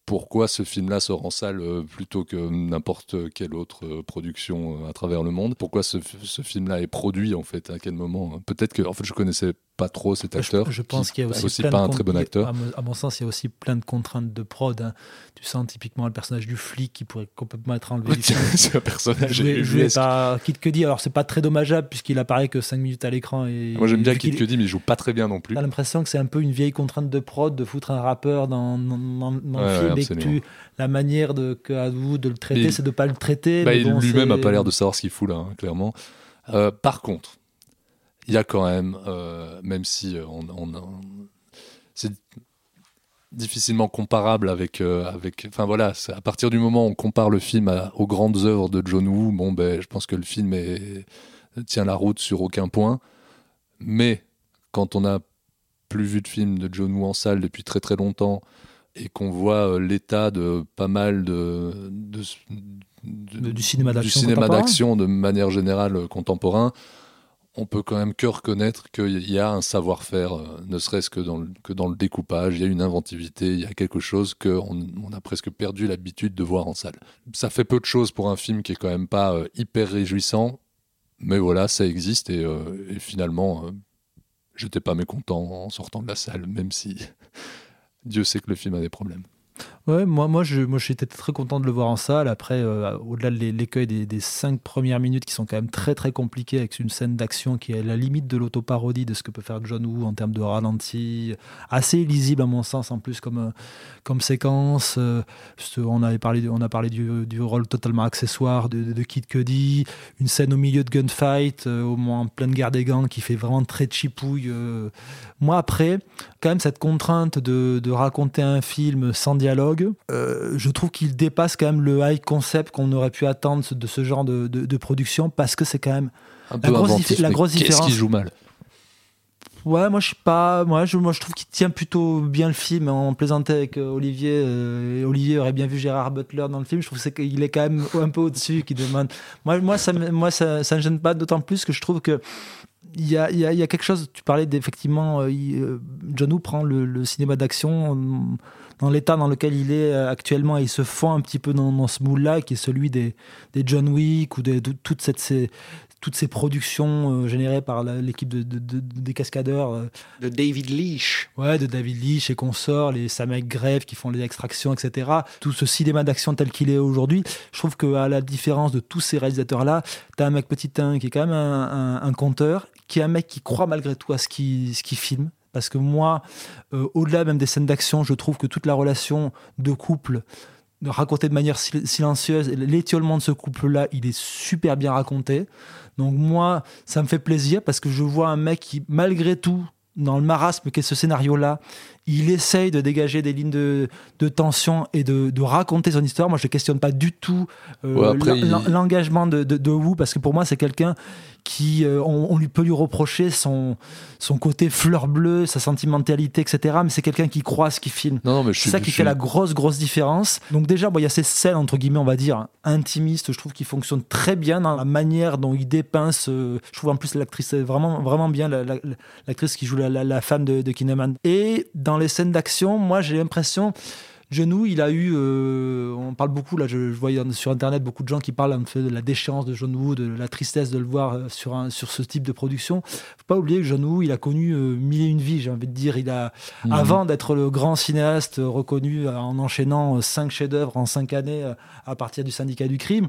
pourquoi ce film-là sort en salle euh, plutôt que n'importe quelle autre euh, production euh, à travers le monde? Pourquoi ce, film-là est produit en fait À quel moment hein? Peut-être que en fait je connaissais pas trop cet acteur. Je, je pense qui qu'il y a aussi, pas un très bon acteur. À mon, sens, il y a aussi plein de contraintes de prod. hein. Tu sens typiquement le personnage du flic qui pourrait complètement être enlevé. c'est un personnage joué, joué ubuesque. par Kid Cudi. Alors, c'est pas très dommageable puisqu'il apparaît que 5 minutes à l'écran. Et Moi j'aime bien Kid Cudi, mais il joue pas très bien non plus. T'as l'impression que c'est un peu une vieille contrainte de prod de foutre un rappeur dans, dans, dans- dans Ouais, le film la manière de, que à vous de le traiter, c'est de pas le traiter. Bah, bon, lui-même a c'est- pas l'air de savoir ce qu'il fout là, hein, clairement. Euh, par contre, il y a quand même, euh, même si euh, on, on- c'est difficilement comparable avec, euh, avec, enfin voilà, à partir du moment où on compare le film à- aux grandes œuvres de John Woo, bon ben, je pense que le film est- tient la route sur aucun point. Mais quand on n'a plus vu de film de John Woo en salle depuis très très longtemps et qu'on voit euh, l'état de pas mal de, de- de- du cinéma du d'action cinéma contemporain. d'action de manière générale euh, contemporain, on peut quand même que reconnaître qu'il y a un savoir-faire, euh, ne serait-ce que dans, le, que dans le découpage, il y a une inventivité, il y a quelque chose qu'on on a presque perdu l'habitude de voir en salle. Ça fait peu de choses pour un film qui est quand même pas hyper réjouissant, mais voilà, ça existe et, euh, et finalement, euh, j'étais pas mécontent en sortant de la salle, même si Dieu sait que le film a des problèmes. Ouais, moi, moi, je, moi, j'étais très content de le voir en salle. Après, euh, au-delà de l'é- l'écueil des, cinq premières minutes qui sont quand même très très compliquées avec une scène d'action qui est à la limite de l'autoparodie de ce que peut faire John Woo en termes de ralenti, assez lisible à mon sens en plus comme, euh, comme séquence. Euh, on, avait parlé, on a parlé du, rôle totalement accessoire de, de Kid Cudi, une scène au milieu de gunfight, euh, au moins en pleine guerre des gangs qui fait vraiment très chipouille. Moi, après, quand même, cette contrainte de, de raconter un film sans dialogue, euh, je trouve qu'il dépasse quand même le high concept qu'on aurait pu attendre de ce genre de, de- de production parce que c'est quand même Un la peu grosse, inventif, diffé- la mais grosse qu'est-ce différence. qui joue mal? Ouais, moi je suis pas, moi je, moi je trouve qu'il tient plutôt bien le film. On plaisantait avec euh, Olivier. euh, et Olivier aurait bien vu Gérard Butler dans le film. Je trouve qu'il est quand même un peu au-dessus, qui demande. Moi, moi ça, me- moi ça, ça me gêne pas, d'autant plus que je trouve que il y a, il y a- il y a quelque chose. Tu parlais d'effectivement, John Woo prend le, le cinéma d'action euh, dans l'état dans lequel il est euh, actuellement et il se fond un petit peu dans, dans ce moule-là, qui est celui des, des John Wick ou des, de, toute cette, ces, toutes ces productions euh, générées par l'équipe de, de- de- des cascadeurs. euh, De David Leach. Ouais, de David Leach et consorts, les Sam Grève qui font les extractions, etc. Tout ce cinéma d'action tel qu'il est aujourd'hui, je trouve qu'à la différence de tous ces réalisateurs-là, t'as un mec petit un qui est quand même un, un, un conteur, qui est un mec qui croit malgré tout à ce qu'il ce qu'il filme. Parce que moi, euh, au-delà même des scènes d'action, je trouve que toute la relation de couple, de raconter de manière sil- silencieuse, l'étiolement de ce couple-là, il est super bien raconté. Donc moi, ça me fait plaisir parce que je vois un mec qui, malgré tout, dans le marasme qu'est ce scénario-là, il essaye de dégager des lignes de, de tension et de, de raconter son histoire. Moi, je ne questionne pas du tout euh, Ouais, il- l'engagement de, de, de Wu parce que pour moi, c'est quelqu'un qui, euh, on, on lui peut lui reprocher son, son côté fleur bleue, sa sentimentalité, etc. Mais c'est quelqu'un qui croit à ce qu'il filme. Non, non, mais je C'est ça qui fait la grosse, grosse différence. Donc déjà, bon, il y a ces scènes, entre guillemets, on va dire, intimistes, je trouve qu'ils fonctionnent très bien dans la manière dont il dépeint ce- Je trouve en plus l'actrice est vraiment, vraiment bien, la- la- l'actrice qui joue la femme de, de Kinnaman. Et dans les scènes d'action, moi, j'ai l'impression... Genou, il a eu, euh, on parle beaucoup là, je, je voyais sur internet beaucoup de gens qui parlent de la déchéance de John Woo, de la tristesse de le voir euh, sur un, sur ce type de production. Faut pas oublier que John Woo, il a connu euh, mille et une vies, j'ai envie de dire. Il a, Mhm. avant d'être le grand cinéaste euh, reconnu en enchaînant cinq chefs-d'œuvre en cinq années à partir du syndicat du crime,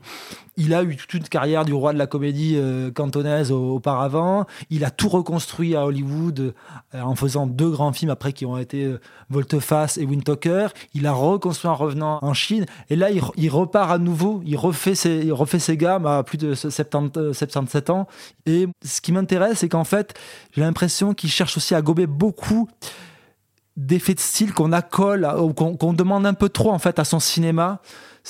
il a eu toute une carrière du roi de la comédie cantonaise au- auparavant. Il a tout reconstruit à Hollywood en faisant deux grands films après qui ont été Volteface et Wind Talker. Il reconstruit en revenant en Chine. Et là, il, re- il repart à nouveau. Il refait ses, refait ses gammes à plus de 70, euh, 77 ans. Et ce qui m'intéresse, c'est qu'en fait, j'ai l'impression qu'il cherche aussi à gober beaucoup d'effets de style qu'on accole qu'on demande un peu trop en fait à son cinéma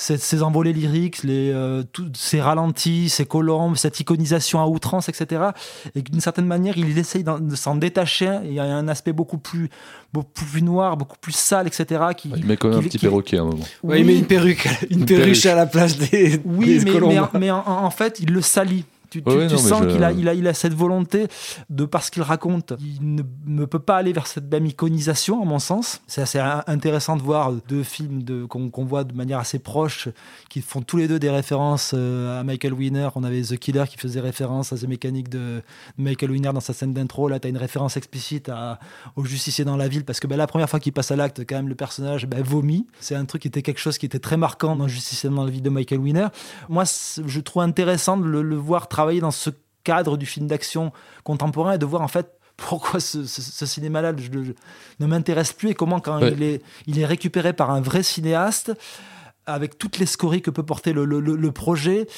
ces, ces envolées lyriques les euh, tous ces ralentis ces colombes cette iconisation à outrance etc et d'une certaine manière il essaye de s'en détacher il y a un aspect beaucoup plus beaucoup plus noir beaucoup plus sale etc qui, Il met quand même un petit qui- perroquet à un moment. Ouais, il met une perruque, une, Une perruche perruche. à la place des, oui, des mais, colombes. mais, en- mais en, en fait, il le salit. Tu, tu- Ouais, tu non, mais sens je- qu'il a, il a, il a cette volonté de, parce qu'il raconte, il ne, ne peut pas aller vers cette même iconisation, à mon sens. C'est assez in- intéressant de voir deux films de, qu'on, voit de manière assez proche, qui font tous les deux des références euh, à Michael Winner. On avait The Killer qui faisait référence à The Mechanic de Michael Winner dans sa scène d'intro. Là, tu as une référence explicite à, au justicier dans la ville, parce que ben, la première fois qu'il passe à l'acte, quand même, le personnage ben, vomit. C'est un truc qui était quelque chose qui était très marquant dans Justicier dans la ville de Michael Winner. Moi, je trouve intéressant de le, le voir travailler dans ce cadre du film d'action contemporain et de voir en fait pourquoi ce, ce- ce cinéma-là ne m'intéresse plus et comment quand Ouais. il, est, il est récupéré par un vrai cinéaste avec toutes les scories que peut porter le, le- le- le projet.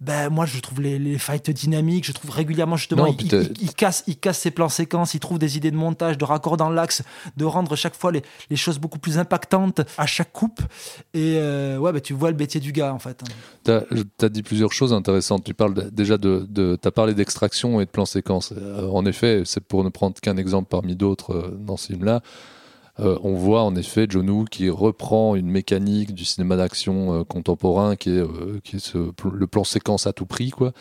Ben, moi, je trouve les, les fights dynamiques, je trouve régulièrement, justement, Non, il, il- casse, il casse ses plans séquences, il trouve des idées de montage, de raccord dans l'axe, de rendre chaque fois les, les choses beaucoup plus impactantes à chaque coupe. Et euh, ouais, ben, tu vois le métier du gars, en fait. Tu as, dit plusieurs choses intéressantes. Tu parles de- déjà de, de tu as parlé d'extraction et de plan séquence. Euh, en effet, c'est pour ne prendre qu'un exemple parmi d'autres euh, dans ce film-là. Euh, on voit en effet John Woo qui reprend une mécanique du cinéma d'action euh, contemporain qui est, euh, qui est ce le plan séquence à tout prix, quoi,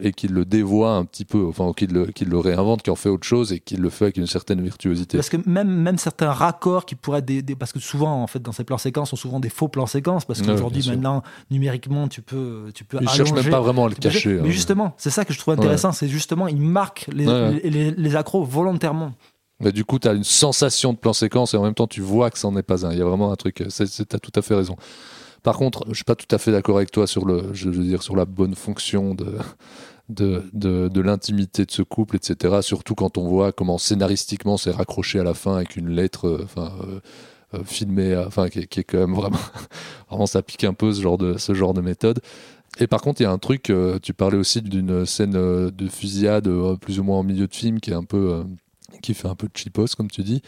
et qui le dévoie un petit peu, enfin, qui le, qui le réinvente, qui en fait autre chose et qui le fait avec une certaine virtuosité. Parce que même, même certains raccords qui pourraient être des, des- Parce que souvent, en fait, dans ces plans séquences, sont souvent des faux plans séquences. Parce qu'aujourd'hui, maintenant, numériquement, tu peux. Tu peux Ils cherchent même pas vraiment à le peux- cacher, Mais hein. justement, c'est ça que je trouve intéressant. C'est justement, ils marquent les, Ouais, ouais. les, les- les accros volontairement. Mais du coup, tu as une sensation de plan séquence et en même temps, tu vois que c'en est pas un. Il y a vraiment un truc. Tu as tout à fait raison. Par contre, je suis pas tout à fait d'accord avec toi sur le, je veux dire, sur la bonne fonction de de, de, l'intimité de ce couple, etc. Surtout quand on voit comment scénaristiquement c'est raccroché à la fin avec une lettre, euh, euh, euh, filmée, euh, enfin qui, est- quand même vraiment, vraiment ça pique un peu ce genre de ce genre de méthode. Et par contre, il y a un truc, euh, tu parlais aussi d'une scène euh, de fusillade euh, plus ou moins en milieu de film qui est un peu, euh, qui fait un peu de cheapos, comme tu dis.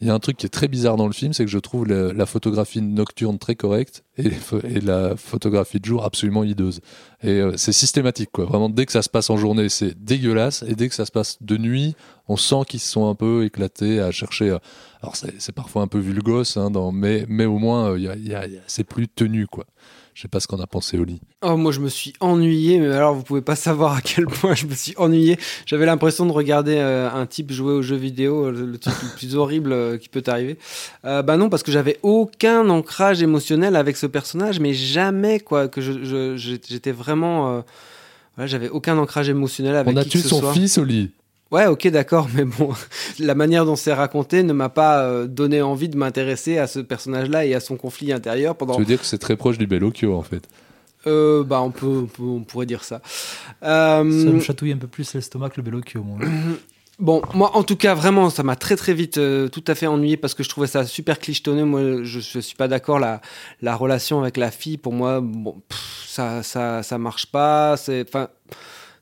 Il y a un truc qui est très bizarre dans le film, c'est que je trouve la photographie nocturne très correcte et, la photographie de jour absolument hideuse. Et euh, c'est systématique, quoi. Vraiment, dès que ça se passe en journée, c'est dégueulasse, et dès que ça se passe de nuit, on sent qu'ils se sont un peu éclatés à chercher. euh, alors c'est parfois un peu vulgos, hein, mais, mais au moins, c'est plus tenu, quoi. Je sais pas ce qu'on a pensé au lit. Oh, moi, je me suis ennuyé, mais alors, vous pouvez pas savoir à quel point je me suis ennuyé. J'avais l'impression de regarder euh, un type jouer aux jeux vidéo, euh, le, le truc le plus horrible euh, qui peut arriver. Euh, bah non, parce que j'avais aucun ancrage émotionnel avec ce personnage, mais jamais, quoi, que je- je- je- j'étais vraiment. voilà, j'avais aucun ancrage émotionnel avec on a qui tué que ce son soit. fils au lit. Ouais, ok, d'accord, mais bon, la manière dont c'est raconté ne m'a pas euh, donné envie de m'intéresser à ce personnage-là et à son conflit intérieur pendant. Tu veux dire que c'est très proche du Bellocchio, en fait. Euh, bah, on peut, on peut- on pourrait dire ça. Ça Euh, me chatouille un peu plus l'estomac que le Bellocchio, moi. Bon, moi, en tout cas, vraiment, ça m'a très très vite euh, tout à fait ennuyé parce que je trouvais ça super clichetonné. Moi, je, je suis pas d'accord. La, la relation avec la fille, pour moi, bon, pff, ça, ça, ça marche pas. C'est, enfin,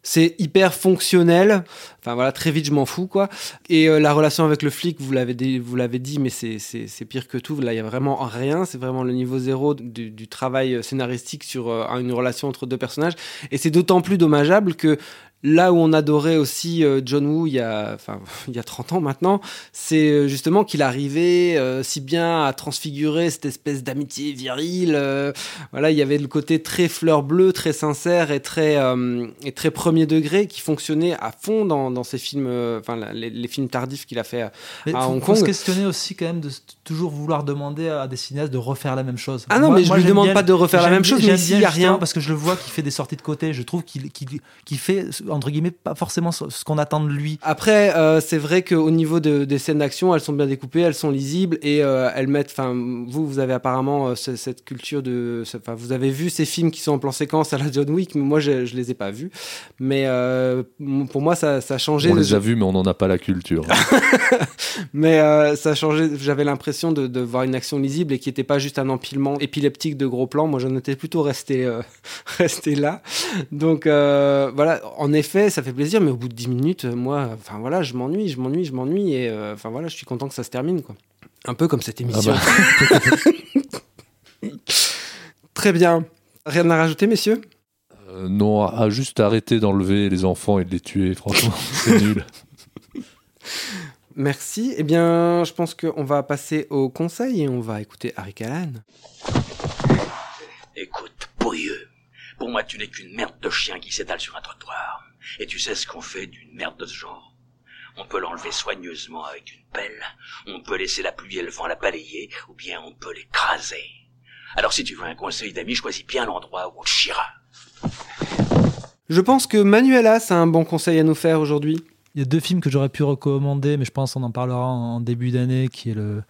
c'est hyper fonctionnel. Enfin voilà, très vite, je m'en fous quoi. Et euh, la relation avec le flic, vous l'avez dit, vous l'avez dit, mais c'est, pire que tout. Là, il y a vraiment rien. C'est vraiment le niveau zéro du, du travail scénaristique sur euh, une relation entre deux personnages. Et c'est d'autant plus dommageable que Là où on adorait aussi euh, John Woo il y a, enfin, il y a 30 ans maintenant, c'est euh, justement qu'il arrivait euh, si bien à transfigurer cette espèce d'amitié virile. euh, voilà, il y avait le côté très fleur bleue, très sincère et très, euh, et très premier degré qui fonctionnait à fond dans, dans ces films, enfin les, les films tardifs qu'il a fait à, Mais à faut, Hong faut se Kong. questionner aussi quand même de toujours vouloir demander à des cinéastes de refaire la même chose. Ah non, mais je lui j'aime demande bien- pas de refaire la même chose, mais j'aime s'il bien y a rien- parce que je le vois qu'il fait des sorties de côté. Je trouve qu'il qu'il qu'il fait entre guillemets pas forcément ce qu'on attend de lui. Après, euh, c'est vrai qu'au niveau de- des scènes d'action, elles sont bien découpées, elles sont lisibles et euh, elles mettent. Enfin, vous, vous avez apparemment euh, ce- cette culture de. Enfin, vous avez vu ces films qui sont en plan séquence à la John Wick, mais moi, je, je les ai pas vus. Mais euh, pour moi, ça, ça a changé. On le- les a vus, mais on n'en a pas la culture. mais euh, ça a changé. J'avais l'impression de, de voir une action lisible et qui n'était pas juste un empilement épileptique de gros plans. Moi, j'en étais plutôt resté, euh, resté là. Donc euh, voilà, en effet, ça fait plaisir, mais au bout de 10 minutes, euh, moi, enfin voilà, je m'ennuie, je m'ennuie, je m'ennuie, et euh, enfin voilà, je suis content que ça se termine, quoi. Un peu comme cette émission. Très bien. Rien à rajouter, messieurs? Euh, non, à, à juste arrêter d'enlever les enfants et de les tuer, franchement, c'est nul. Merci. Eh bien, je pense qu'on va passer au conseil et on va écouter Harry Callahan. Écoute, pourrieux. Pour moi, tu n'es qu'une merde de chien qui s'étale sur un trottoir. Et tu sais ce qu'on fait d'une merde de ce genre? On peut l'enlever soigneusement avec une pelle, on peut laisser la pluie et le vent la balayer, ou bien on peut l'écraser. Alors si tu veux un conseil d'ami, choisis bien l'endroit où on te chiera. Je pense que Manuela, c'est un bon conseil à nous faire aujourd'hui. Il y a deux films que j'aurais pu recommander, mais je pense qu'on en parlera en début d'année, qui est le,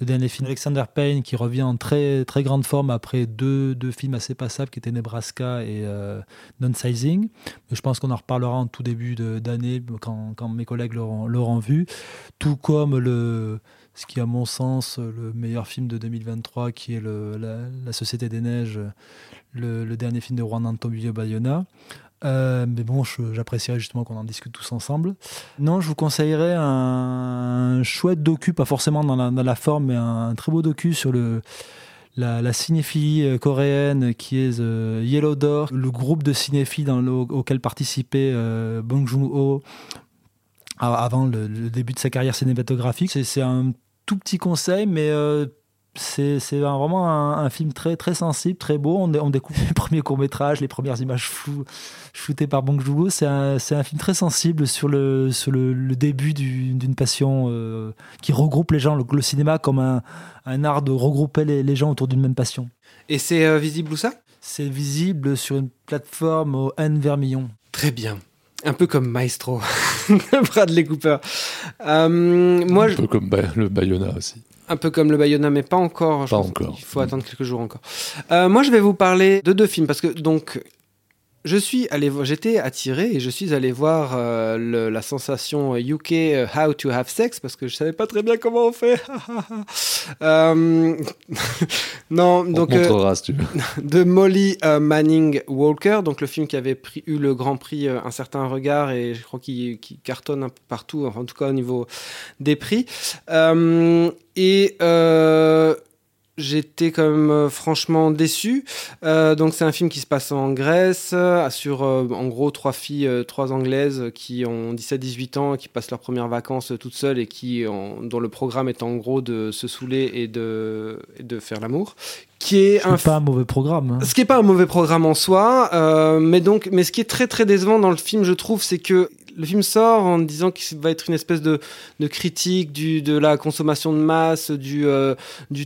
le dernier film Alexander Payne, qui revient en très, très grande forme après deux, deux films assez passables, qui étaient Nebraska et euh, Non-Sizing. Je pense qu'on en reparlera en tout début d'année, quand, quand, mes collègues l'auront vu. Tout comme le, ce qui à mon sens le meilleur film de 2023, qui est la, Société des Neiges, le, le, dernier film de Juan Antonio Bayona. Euh, mais bon, j'apprécierais justement qu'on en discute tous ensemble. Non, je vous conseillerais un, chouette docu, pas forcément dans la, forme, mais un, très beau docu sur le, la, cinéphilie euh, coréenne qui est The Yellow Door, le groupe de cinéphiles auquel participait euh, Bong Joon-ho avant le, début de sa carrière cinématographique. C'est un tout petit conseil, mais c'est vraiment un, film très, très sensible, très beau. On, on découvre les premiers courts-métrages, les premières images floues, shootées par Bong Joon-ho. C'est un, un, film très sensible sur le, sur le, début d'une passion euh, qui regroupe les gens, le, cinéma comme un, un, art de regrouper les, les gens autour d'une même passion. Et c'est euh, visible où ça? C'est visible sur une plateforme au N Vermillon. Très bien. Un peu comme Maestro Bradley Cooper. Euh, moi, un peu comme le Bayona aussi. Un peu comme le Bayona, mais pas encore. Pas encore. Il faut attendre quelques jours encore. Euh, moi, je vais vous parler de deux films parce que donc je suis allé, j'étais attiré et je suis allé voir euh, la sensation UK euh, How to Have Sex parce que je savais pas très bien comment on fait. non, donc si tu veux. de Molly Manning Walker, donc le film qui avait pris, eu le Grand Prix Un certain regard et je crois qu'il cartonne un peu partout, en tout cas au niveau des prix. Et euh, j'étais quand même euh, franchement déçu. Euh, donc c'est un film qui se passe en Grèce, sur en gros trois filles, trois anglaises qui ont 17-18 ans, qui passent leurs premières vacances toutes seules et qui, dont le programme est en gros de se saouler et de, de faire l'amour. Qui est, un pas un mauvais programme. Hein. Ce qui est pas un mauvais programme en soi, mais donc, mais ce qui est très très décevant dans le film, je trouve, c'est que le film sort en disant qu'il va être une espèce de, critique du, de la consommation de masse, du, euh,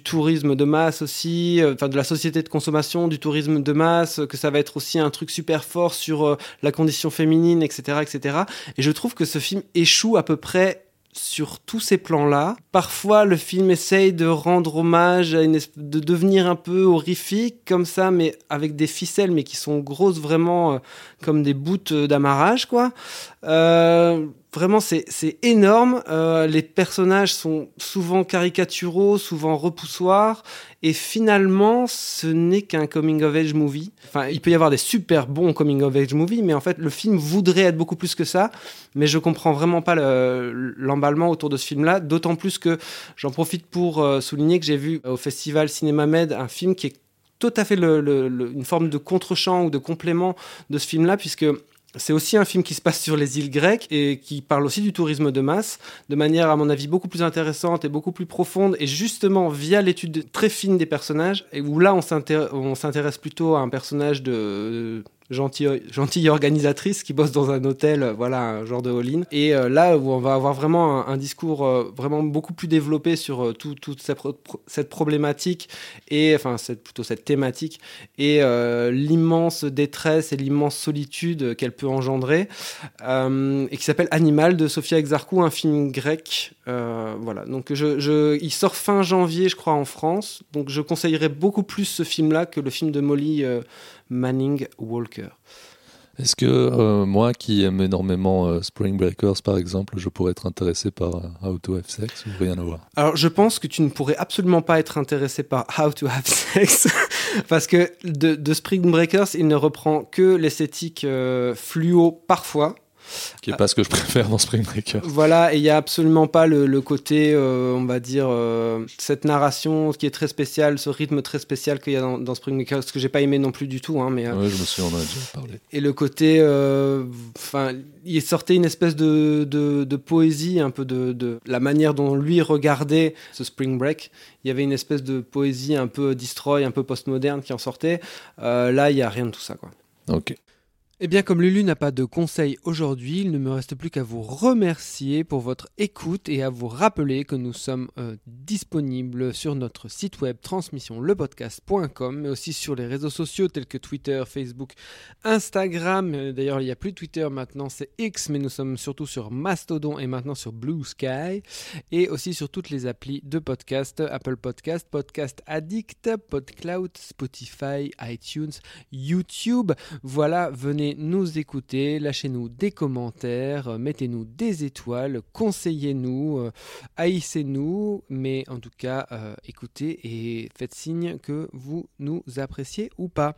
tourisme de masse aussi, euh, enfin de la société de consommation, du tourisme de masse, que ça va être aussi un truc super fort sur euh, la condition féminine, etc., etc. Et je trouve que ce film échoue à peu près sur tous ces plans-là. Parfois, le film essaye de rendre hommage, à de devenir un peu horrifique comme ça, mais avec des ficelles, mais qui sont grosses vraiment comme des bouts d'amarrage, quoi. Euh, vraiment, c'est énorme. Euh, les personnages sont souvent caricaturaux, souvent repoussoirs. Et finalement, ce n'est qu'un coming of age movie. Enfin, il peut y avoir des super bons coming of age movies, mais en fait, le film voudrait être beaucoup plus que ça. Mais je comprends vraiment pas l'emballement autour de ce film-là. D'autant plus que j'en profite pour euh, souligner que j'ai vu au festival Cinéma Med un film qui est tout à fait une forme de contre-champ ou de complément de ce film-là, puisque c'est aussi un film qui se passe sur les îles grecques et qui parle aussi du tourisme de masse, de manière à mon avis beaucoup plus intéressante et beaucoup plus profonde, et justement via l'étude très fine des personnages, et où là on s'intéresse plutôt à un personnage de gentille, organisatrice qui bosse dans un hôtel, euh, voilà, un genre de all-in. Et euh, là où on va avoir vraiment un, discours euh, vraiment beaucoup plus développé sur toute cette, cette, problématique, et enfin cette, plutôt cette thématique, et l'immense détresse et l'immense solitude qu'elle peut engendrer, et qui s'appelle Animal de Sofia Exarchou, un film grec. voilà, donc je, je, il sort fin janvier, je crois, en France. Donc je conseillerais beaucoup plus ce film-là que le film de Molly. Manning Walker. Est-ce que euh, moi qui aime énormément euh, Spring Breakers par exemple, je pourrais être intéressé par euh, How to Have Sex ou rien à voir? Alors je pense que tu ne pourrais absolument pas être intéressé par How to Have Sex parce que de, de, Spring Breakers il ne reprend que l'esthétique fluo parfois qui n'est pas ce que je préfère dans Spring Breakers. Voilà, et il n'y a absolument pas le, côté, euh, on va dire, euh, cette narration qui est très spéciale, ce rythme très spécial qu'il y a dans, Spring Breakers, ce que j'ai pas aimé non plus du tout. Hein, mais, euh, je me suis en a déjà parlé. Et le côté, enfin, il sortait une espèce de, de, poésie, un peu de, de, la manière dont lui regardait ce Spring Break. Il y avait une espèce de poésie un peu destroy, un peu postmoderne qui en sortait. là, il n'y a rien de tout ça, quoi. Ok. Eh bien, comme Lulu n'a pas de conseils aujourd'hui, il ne me reste plus qu'à vous remercier pour votre écoute et à vous rappeler que nous sommes euh, disponibles sur notre site web transmissionlepodcast.com, mais aussi sur les réseaux sociaux tels que Twitter, Facebook, Instagram. Euh, D'ailleurs, il n'y a plus Twitter maintenant, c'est X, mais nous sommes surtout sur Mastodon et maintenant sur Blue Sky, et aussi sur toutes les applis de podcast, Apple Podcast, Podcast Addict, PodCloud, Spotify, iTunes, YouTube. Voilà, venez nous écouter, lâchez-nous des commentaires, euh, mettez-nous des étoiles, conseillez-nous, euh, haïssez-nous, mais en tout cas, euh, écoutez et faites signe que vous nous appréciez ou pas.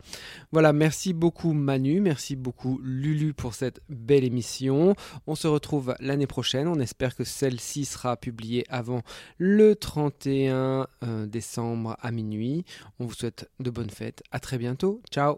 Voilà, merci beaucoup Manu, merci beaucoup Lulu pour cette belle émission. On se retrouve l'année prochaine, on espère que celle-ci sera publiée avant le 31 euh, décembre à minuit. On vous souhaite de bonnes fêtes, à très bientôt, ciao.